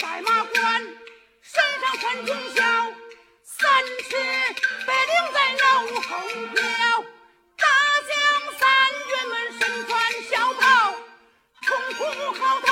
白马关，身上穿金孝，三尺白绫在腰后飘。大将三元们身穿孝袍，冲出好道。